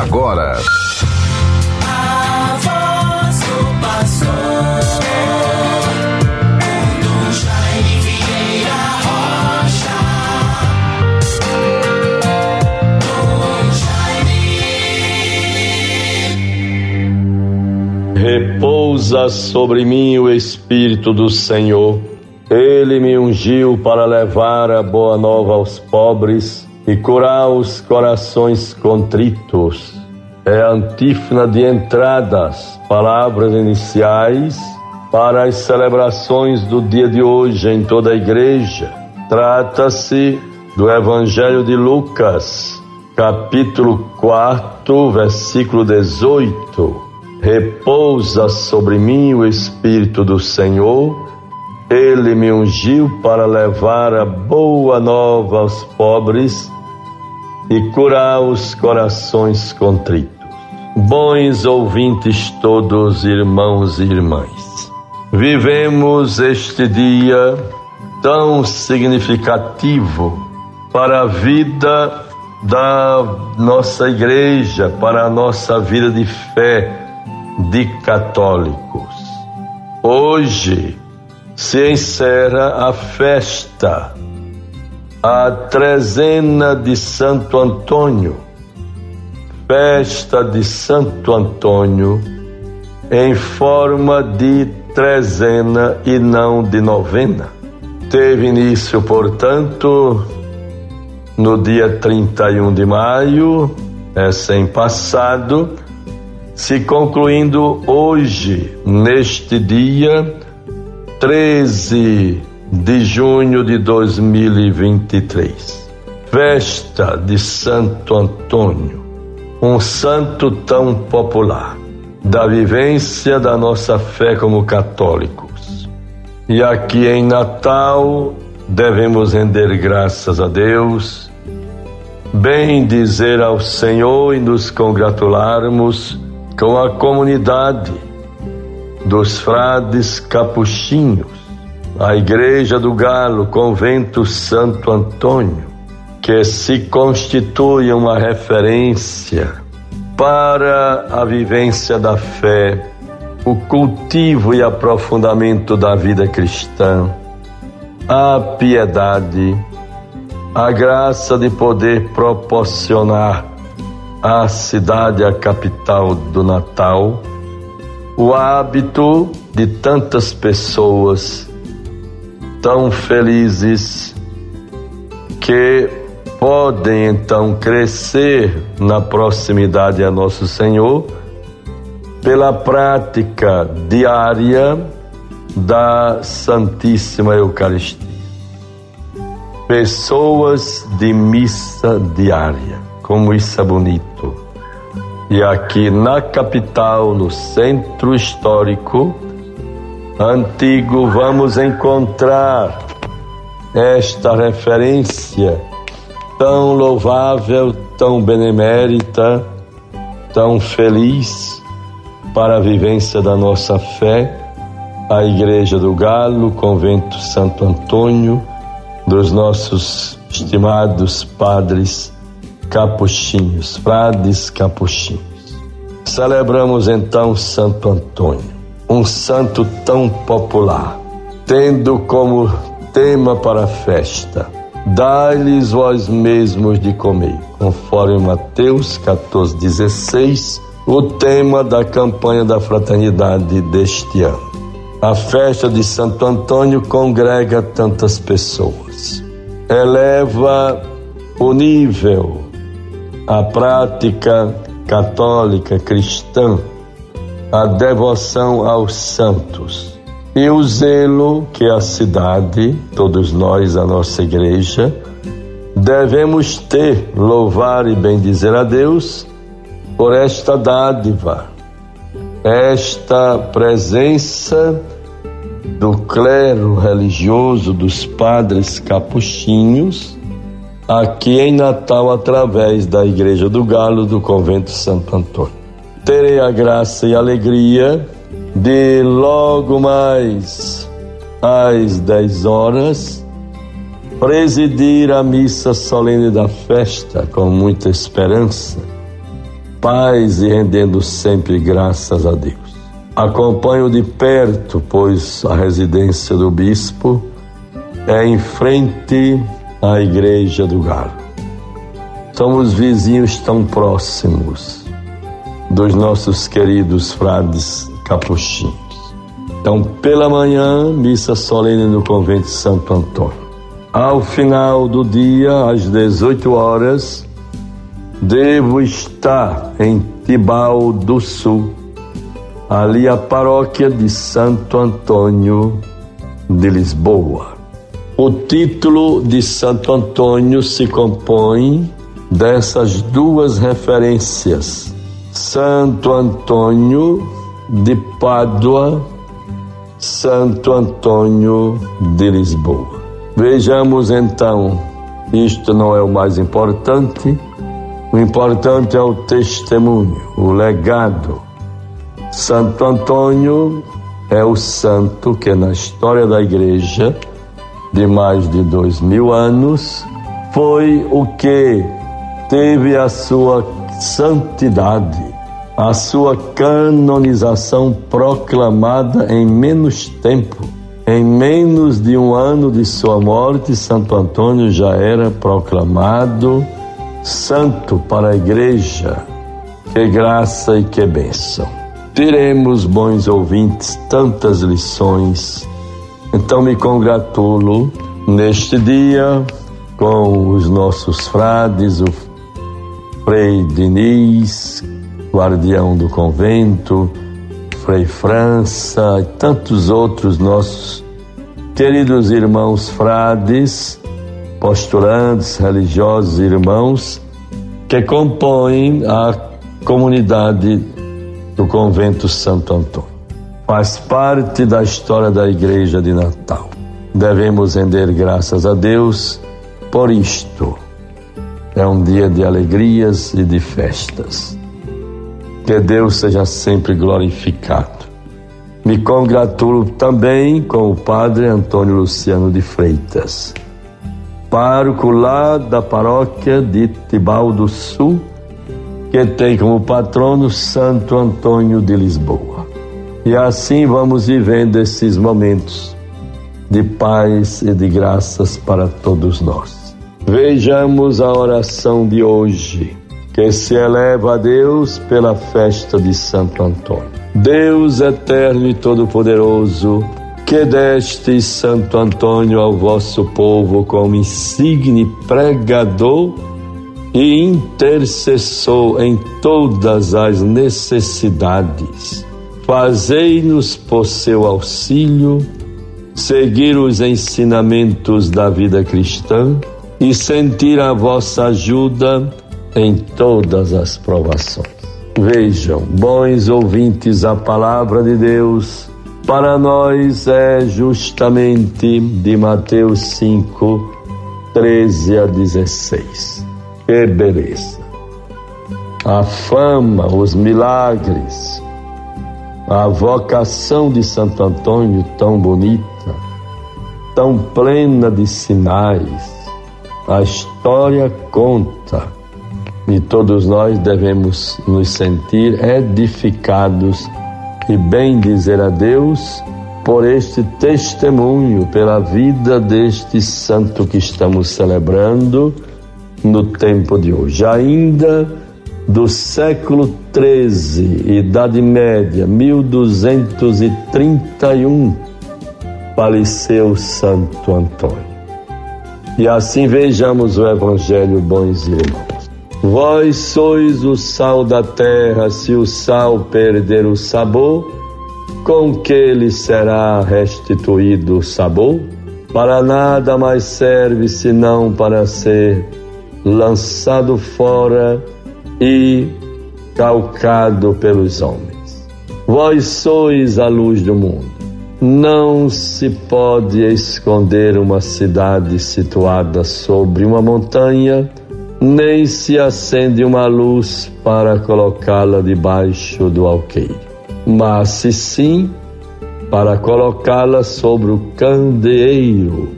agora. Repousa sobre mim o Espírito do Senhor. Ele me ungiu para levar a boa nova aos pobres e curar os corações contritos. É antífona de entradas, palavras iniciais para as celebrações do dia de hoje em toda a igreja. Trata-se do Evangelho de Lucas, capítulo 4, versículo 18. Repousa sobre mim o Espírito do Senhor ele me ungiu para levar a boa nova aos pobres e curar os corações contritos. Bons ouvintes todos, irmãos e irmãs, vivemos este dia tão significativo para a vida da nossa igreja, para a nossa vida de fé de católicos. Hoje, se encerra a festa, a trezena de Santo Antônio, festa de Santo Antônio em forma de trezena e não de novena. Teve início, portanto, no dia 31 de maio, é sem passado, se concluindo hoje, neste dia, 13 de junho de 2023. Festa de Santo Antônio, um santo tão popular, da vivência da nossa fé como católicos. E aqui em Natal devemos render graças a Deus, bem dizer ao Senhor e nos congratularmos com a comunidade dos frades capuchinhos, a Igreja do Galo, Convento Santo Antônio, que se constitui uma referência para a vivência da fé, o cultivo e aprofundamento da vida cristã, a piedade, a graça de poder proporcionar à cidade, a capital do Natal, o hábito de tantas pessoas tão felizes que podem então crescer na proximidade a Nosso Senhor pela prática diária da Santíssima Eucaristia. Pessoas de missa diária, como isso é bonito. E aqui na capital, no centro histórico antigo, vamos encontrar esta referência tão louvável, tão benemérita, tão feliz para a vivência da nossa fé, a Igreja do Galo, Convento Santo Antônio, dos nossos estimados padres capuchinhos, frades capuchinhos. Celebramos então Santo Antônio, um santo tão popular, tendo como tema para a festa: Dai-lhes vós mesmos de comer, conforme Mateus 14, 16, o tema da campanha da fraternidade deste ano. A festa de Santo Antônio congrega tantas pessoas, eleva o nível a prática católica cristã, a devoção aos santos e o zelo que a cidade, todos nós, a nossa igreja, devemos ter, louvar e bendizer a Deus por esta dádiva, esta presença do clero religioso dos padres capuchinhos aqui em Natal através da Igreja do Galo do Convento Santo Antônio. Terei a graça e a alegria de logo mais às 10 horas presidir a missa solene da festa com muita esperança, paz e rendendo sempre graças a Deus. Acompanho de perto, pois a residência do bispo é em frente à igreja do Galo. Somos vizinhos tão próximos dos nossos queridos frades capuchinhos. Então, pela manhã, missa solene no convento de Santo Antônio. Ao final do dia, às 18 horas, devo estar em Tibau do Sul, ali a paróquia de Santo Antônio de Lisboa. O título de Santo Antônio se compõe dessas duas referências: Santo Antônio de Pádua, Santo Antônio de Lisboa. Vejamos então, isto não é o mais importante, o importante é o testemunho, o legado. Santo Antônio é o santo que na história da igreja de mais de dois mil anos, foi o que teve a sua santidade, a sua canonização proclamada em menos tempo. Em menos de um ano de sua morte, Santo Antônio já era proclamado santo para a igreja. Que graça e que bênção. Teremos, bons ouvintes, tantas lições então me congratulo neste dia com os nossos frades, o Frei Diniz, guardião do convento, Frei França e tantos outros nossos queridos irmãos frades, postulantes, religiosos irmãos que compõem a comunidade do convento Santo Antônio faz parte da história da Igreja de Natal. Devemos render graças a Deus por isto. É um dia de alegrias e de festas. Que Deus seja sempre glorificado. Me congratulo também com o Padre Antônio Luciano de Freitas, pároco lá da paróquia de Tibau do Sul, que tem como patrono Santo Antônio de Lisboa. E assim vamos vivendo esses momentos de paz e de graças para todos nós. Vejamos a oração de hoje, que se eleva a Deus pela festa de Santo Antônio. Deus eterno e todo-poderoso, que deste Santo Antônio ao vosso povo como insigne pregador e intercessor em todas as necessidades Fazei-nos por seu auxílio seguir os ensinamentos da vida cristã e sentir a vossa ajuda em todas as provações. Vejam, bons ouvintes, a palavra de Deus para nós é justamente de Mateus 5, 13 a 16. Que beleza! A fama, os milagres, a vocação de Santo Antônio tão bonita, tão plena de sinais. A história conta e todos nós devemos nos sentir edificados e bem dizer a Deus por este testemunho, pela vida deste santo que estamos celebrando no tempo de hoje. Ainda do século XIII, Idade Média, 1231, faleceu Santo Antônio. E assim vejamos o Evangelho, bons irmãos. Vós sois o sal da terra, se o sal perder o sabor, com que lhe será restituído o sabor? Para nada mais serve senão para ser lançado fora e calcado pelos homens. Vós sois a luz do mundo. Não se pode esconder uma cidade situada sobre uma montanha, nem se acende uma luz para colocá-la debaixo do alqueire. Mas se sim, para colocá-la sobre o candeeiro,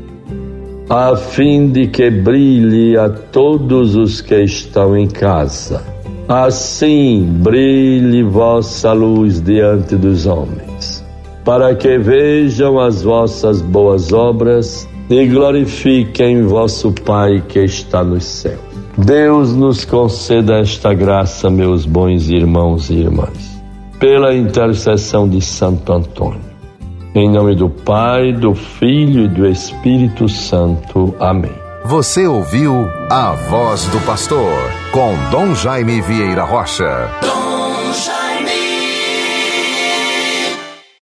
a fim de que brilhe a todos os que estão em casa. Assim brilhe vossa luz diante dos homens, para que vejam as vossas boas obras e glorifiquem vosso Pai que está nos céus. Deus nos conceda esta graça, meus bons irmãos e irmãs, pela intercessão de Santo Antônio. Em nome do Pai, do Filho e do Espírito Santo. Amém. Você ouviu a voz do pastor com Dom Jaime Vieira Rocha.